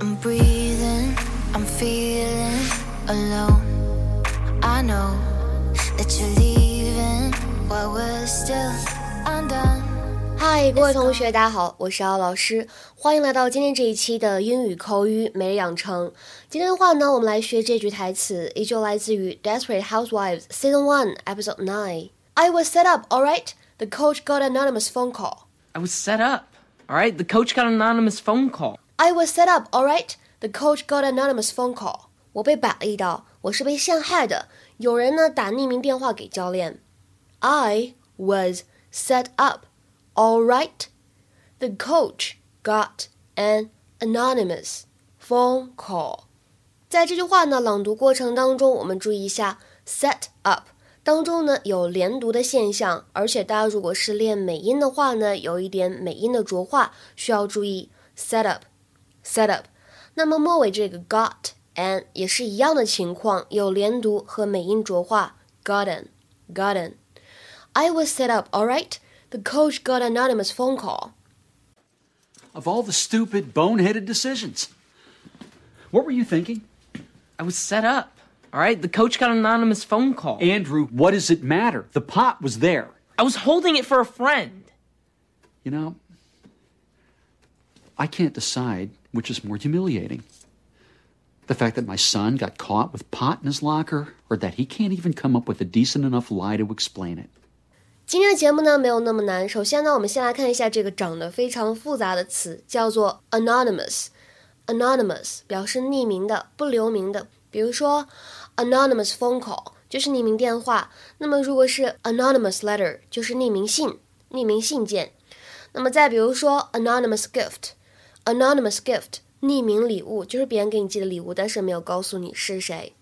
I'm breathing, I'm feeling alone. I know that you're leaving while we're still undone. 嗨，各位同学，大家好，我是奥老师，欢迎来到今天这一期的英语口语每日养成。今天的话呢，我们来学这句台词，依旧来自于《Desperate Housewives》Season One Episode Nine。I was set up, all right. The coach got an anonymous phone call. I was set up. All right, the coach got an anonymous phone call. I was set up, all right. The coach got an anonymous phone call. 我被摆了一道，我是被陷害的。有人呢打匿名电话给教练。I was set up, all right. The coach got an anonymous phone call. 在这句话呢朗读过程当中，我们注意一下 set up 当中呢有连读的现象，而且大家如果是练美音的话呢，有一点美音的浊化，需要注意 set up set up。那么末尾这个 got an 也是一样的情况，有连读和美音浊化 gotten gotten。I was set up, all right. The coach got an anonymous phone call. Of all the stupid, boneheaded decisions. What were you thinking? I was set up. All right, the coach got an anonymous phone call. Andrew, what does it matter? The pot was there. I was holding it for a friend. You know, I can't decide which is more humiliating. The fact that my son got caught with pot in his locker, or that he can't even come up with a decent enough lie to explain it. 今天的节目呢没有那么难。首先呢，我们先来看一下这个长得非常复杂的词，叫做 anonymous。anonymous 表示匿名的、不留名的。比如说 anonymous phone call 就是匿名电话。那么如果是 anonymous letter 就是匿名信、匿名信件。那么再比如说 anonymous gift。 anonymous gift 匿名礼物就是别人给你寄的礼物，但是没有告诉你是谁。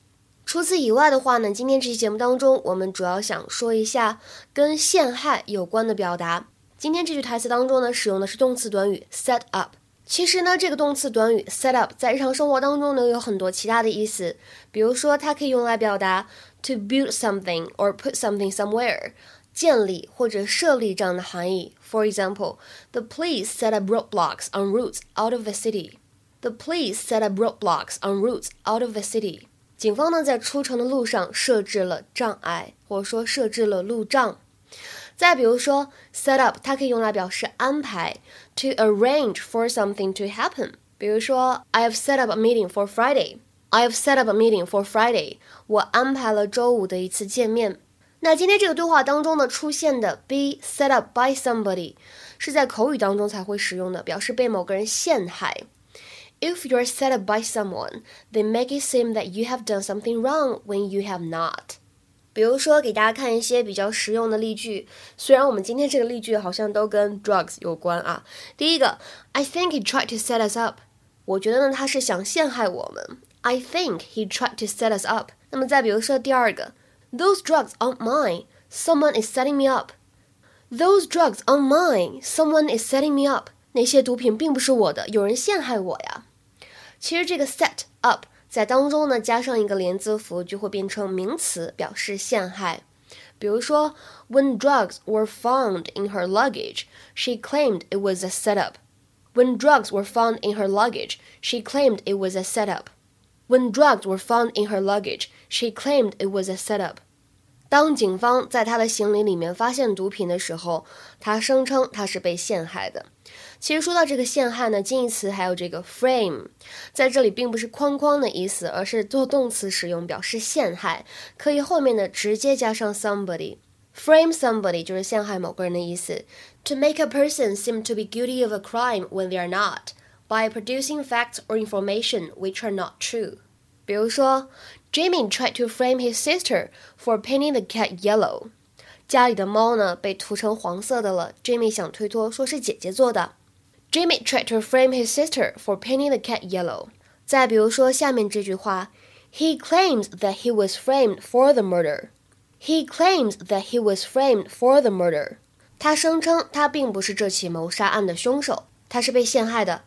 除此以外的话呢，今天这期节目当中，我们主要想说一下跟陷害有关的表达。今天这句台词当中呢，使用的是动词短语 set up。其实呢，这个动词短语 set up 在日常生活当中呢有很多其他的意思，比如说它可以用来表达 to build something or put something somewhere，建立或者设立这样的含义。For example, the police set up roadblocks on routes out of the city. The police set up roadblocks on routes out of the city. 警方呢在出城的路上设置了障碍，或者说设置了路障。再比如说，set up 它可以用来表示安排，to arrange for something to happen。比如说，I have set up a meeting for Friday。I have set up a meeting for Friday。我安排了周五的一次见面。 那今天这个对话当中呢出现的 be set up by somebody 是在口语当中才会使用的，表示被某个人陷害。If you're set up by someone, they make it seem that you have done something wrong when you have not. 比如说，给大家看一些比较实用的例句。虽然我们今天这个例句好像都跟 drugs 有关啊。第一个，I think he tried to set us up。我觉得呢，他是想陷害我们。I think he tried to set us up。那么再比如说第二个 ，Those drugs aren't mine. Someone is setting me up. Those drugs aren't mine. Someone is setting me up. 那些毒品并不是我的，有人陷害我呀。其实这个 set up 在当中呢，加上一个连字符就会变成名词，表示陷害。比如说，When drugs were found in her luggage, she claimed it was a setup. When drugs were found in her luggage, she claimed it was a setup. When drugs were found in her luggage, she claimed it was a setup. 当警方在他的行李里面发现毒品的时候，他声称他是被陷害的。其实说到这个陷害呢，近义词还有这个 frame，在这里并不是框框的意思，而是做动词使用，表示陷害，可以后面的直接加上 somebody。frame somebody 就是陷害某个人的意思。To make a person seem to be guilty of a crime when they are not, by producing facts or information which are not true。比如说，Jimmy tried to frame his sister for painting the cat yellow。家里的猫呢被涂成黄色的了，Jimmy 想推脱说是姐姐做的。Jimmy tried to frame his sister for painting the cat yellow。再比如说下面这句话，He claims that he was framed for the murder. He claims that he was framed for the murder. 他声称他并不是这起谋杀案的凶手，他是被陷害的。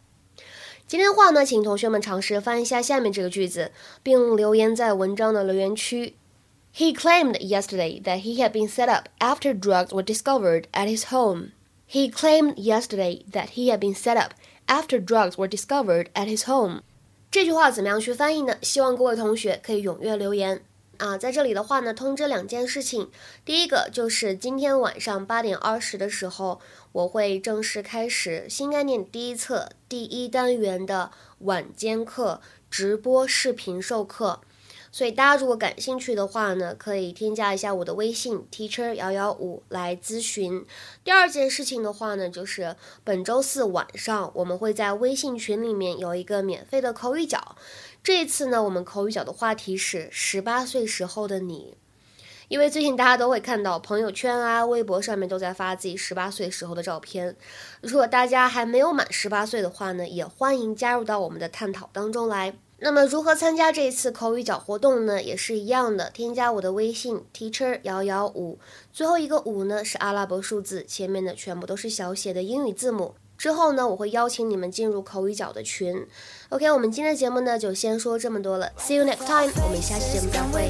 今天的话呢，请同学们尝试翻译一下下面这个句子，并留言在文章的留言区。He claimed yesterday that he had been set up after drugs were discovered at his home. He claimed yesterday that he had been set up after drugs were discovered at his home. 这句话怎么样去翻译呢？希望各位同学可以踊跃留言 啊！在这里的话呢，通知两件事情。第一个就是今天晚上八点二十的时候，我会正式开始新概念第一册第一单元的晚间课直播视频授课。所以大家如果感兴趣的话呢，可以添加一下我的微信 teacher 幺幺五来咨询。第二件事情的话呢，就是本周四晚上我们会在微信群里面有一个免费的口语角。这一次呢，我们口语角的话题是十八岁时候的你，因为最近大家都会看到朋友圈啊、微博上面都在发自己十八岁时候的照片。如果大家还没有满十八岁的话呢，也欢迎加入到我们的探讨当中来。那么如何参加这一次口语角活动呢？也是一样的，添加我的微信 teacher 幺幺五，最后一个五呢是阿拉伯数字，前面的全部都是小写的英语字母。之后呢，我会邀请你们进入口语角的群。OK，我们今天的节目呢就先说这么多了，See you next time，我们下期节目再会。